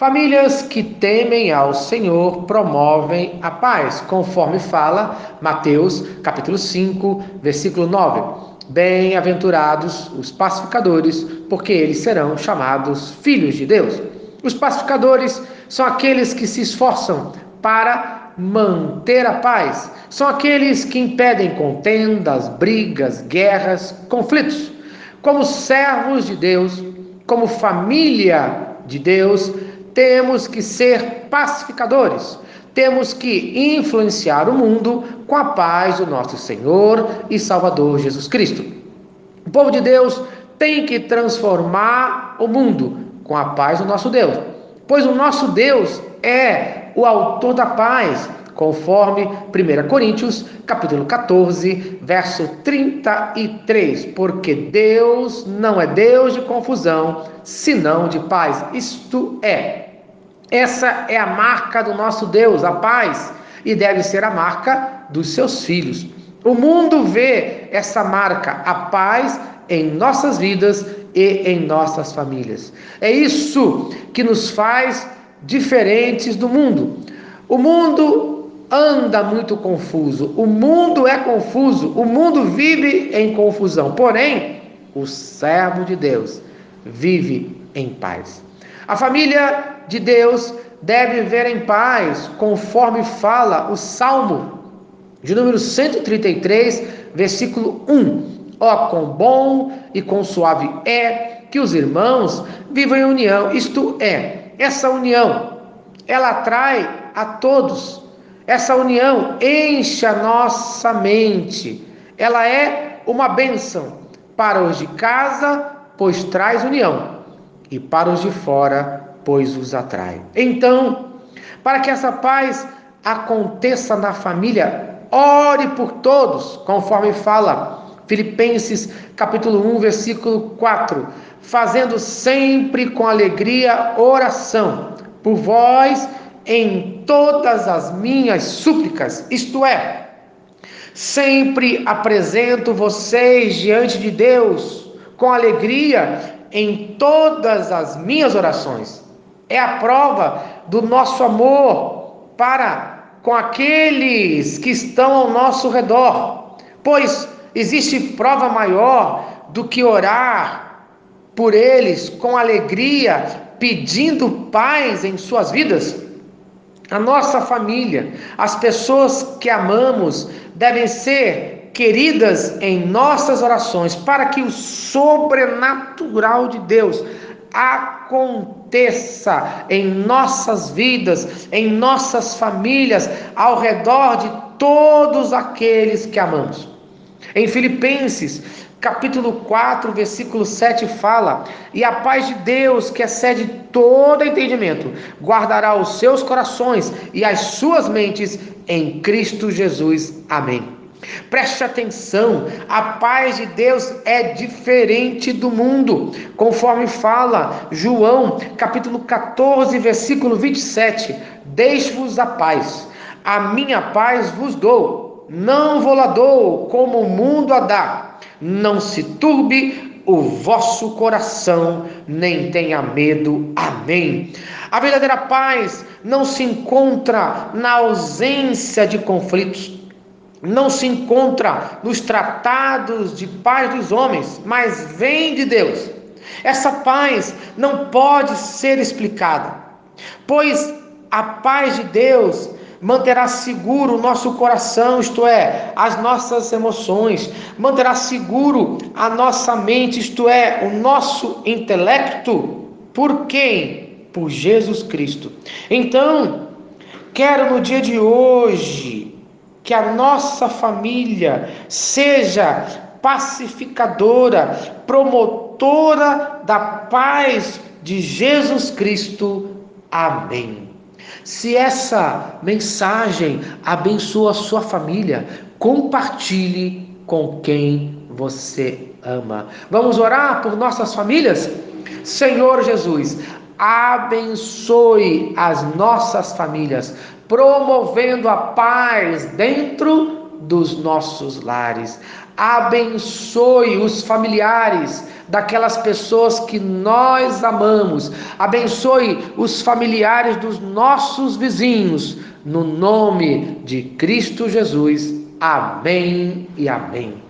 Famílias que temem ao Senhor promovem a paz, conforme fala Mateus, capítulo 5, versículo 9. Bem-aventurados os pacificadores, porque eles serão chamados filhos de Deus. Os pacificadores são aqueles que se esforçam para manter a paz, são aqueles que impedem contendas, brigas, guerras, conflitos. Como servos de Deus, como família de Deus, temos que ser pacificadores. Temos que influenciar o mundo com a paz do nosso Senhor e Salvador Jesus Cristo. O povo de Deus tem que transformar o mundo com a paz do nosso Deus, pois o nosso Deus é o autor da paz, conforme 1 Coríntios, capítulo 14, verso 33, porque Deus não é Deus de confusão, senão de paz. Isto é, essa é a marca do nosso Deus, a paz, e deve ser a marca dos seus filhos. O mundo vê essa marca, a paz, em nossas vidas e em nossas famílias. É isso que nos faz diferentes do mundo. O mundo anda muito confuso, o mundo é confuso, o mundo vive em confusão. Porém, o servo de Deus vive em paz. A família de Deus deve viver em paz, conforme fala o Salmo de número 133, versículo 1. Ó, oh, quão bom e quão suave é que os irmãos vivam em união. Isto é, essa união, ela atrai a todos. Essa união enche a nossa mente. Ela é uma bênção para os de casa, pois traz união, e para os de fora, pois os atrai. Então, para que essa paz aconteça na família, ore por todos, conforme fala Filipenses capítulo 1, versículo 4, fazendo sempre com alegria oração por vós em todas as minhas súplicas, isto é, sempre apresento vocês diante de Deus com alegria em todas as minhas orações é a prova do nosso amor para com aqueles que estão ao nosso redor, pois existe prova maior do que orar por eles com alegria, pedindo paz em suas vidas? A nossa família, as pessoas que amamos, devem ser queridas em nossas orações, para que o sobrenatural de Deus aconteça em nossas vidas, em nossas famílias, ao redor de todos aqueles que amamos. Em Filipenses, capítulo 4, versículo 7 fala: "E a paz de Deus, que excede todo entendimento, guardará os seus corações e as suas mentes em Cristo Jesus. Amém." Preste atenção, a paz de Deus é diferente do mundo, conforme fala João, capítulo 14, versículo 27. Deixe-vos a paz, a minha paz vos dou, não vou lá dou como o mundo a dá. Não se turbe o vosso coração, nem tenha medo. Amém. A verdadeira paz não se encontra na ausência de conflitos não se encontra nos tratados de paz dos homens, mas vem de Deus. Essa paz não pode ser explicada, pois a paz de Deus manterá seguro o nosso coração, isto é, as nossas emoções, manterá seguro a nossa mente, isto é, o nosso intelecto. Por quem? Por Jesus Cristo. Então, quero no dia de hoje que a nossa família seja pacificadora, promotora da paz de Jesus Cristo. Amém. Se essa mensagem abençoa a sua família, compartilhe com quem você ama. Vamos orar por nossas famílias? Senhor Jesus, abençoe as nossas famílias, promovendo a paz dentro dos nossos lares. Abençoe os familiares daquelas pessoas que nós amamos. Abençoe os familiares dos nossos vizinhos. No nome de Cristo Jesus. Amém e amém.